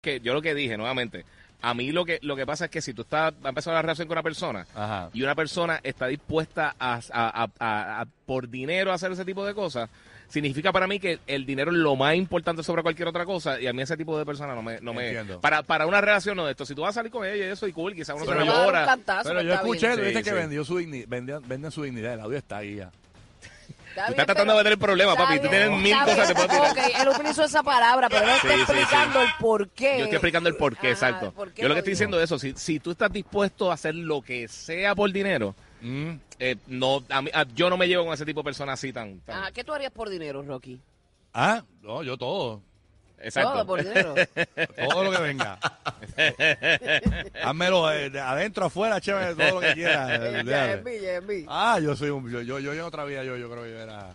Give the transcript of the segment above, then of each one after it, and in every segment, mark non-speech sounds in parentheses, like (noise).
que yo lo que dije nuevamente, a mí lo que lo que pasa es que si tú estás va a empezar una relación con una persona Ajá. y una persona está dispuesta a, a- a- a- a- por dinero a hacer ese tipo de cosas, significa para mí que el dinero es lo más importante sobre cualquier otra cosa y a mí ese tipo de persona no me no me Entiendo. para para una relación no de esto, si tú vas a salir con ella y eso y cool, quizás uno Si se no lo le va a dar un llora. cantazo, Pero pues yo está escuché, dice Sí, que sí. vendió su dignidad, venden, venden su dignidad, el audio está ahí ya. Está Tú estás tratando de meter el problema, papi, tú bien, tienes mil cosas que bien. puedo tirar. Ok, él utilizó esa palabra, pero él está Sí, sí, sí. explicando el por qué. Yo estoy explicando el por qué, Ajá, exacto. por qué Yo lo que estoy diciendo es eso, si, si tú estás dispuesto a hacer lo que sea por dinero, Mm. eh, no, a mí- a- yo no me llevo con ese tipo de personas así tan... tan- Ajá, ¿Qué tú harías por dinero, Rocky? Ah, no, yo todo. exacto. Todo por dinero. (laughs) Todo lo que venga. (laughs) Házmelo eh, de adentro, afuera, chévere, todo lo que quieras. (laughs) Eh, ya, en mí, ya, en mí. Ah, yo soy un. Yo, yo, yo en otra vida, yo, yo creo que yo era.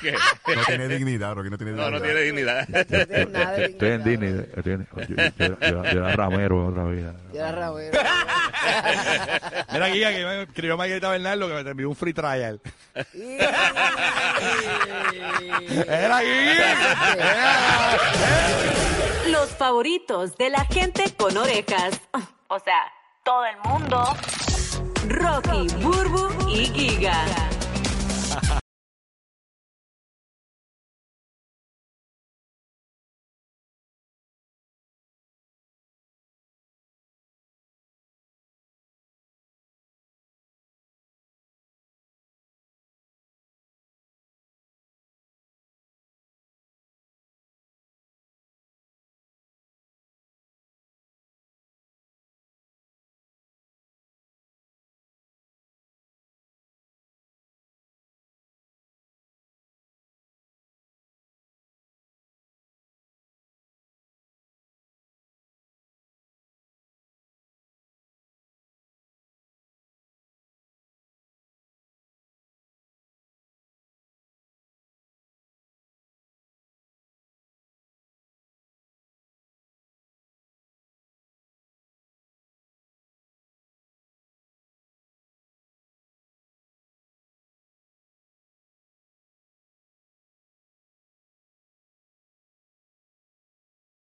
¿Qué? No tiene dignidad, Rocky, no tiene No, dignidad. no tiene dignidad. No nada de (laughs) Estoy en dignidad, Disney. eh, tiene- Yo, yo- yo- yo era ramero en otra vida. Ya era rabero. Mira, Guía, que me escribió Margarita Bernardo que me envió un free trial. Era Guía. Los favoritos de la gente con orejas. O sea, todo el mundo. Rocky, Burbu y Giga.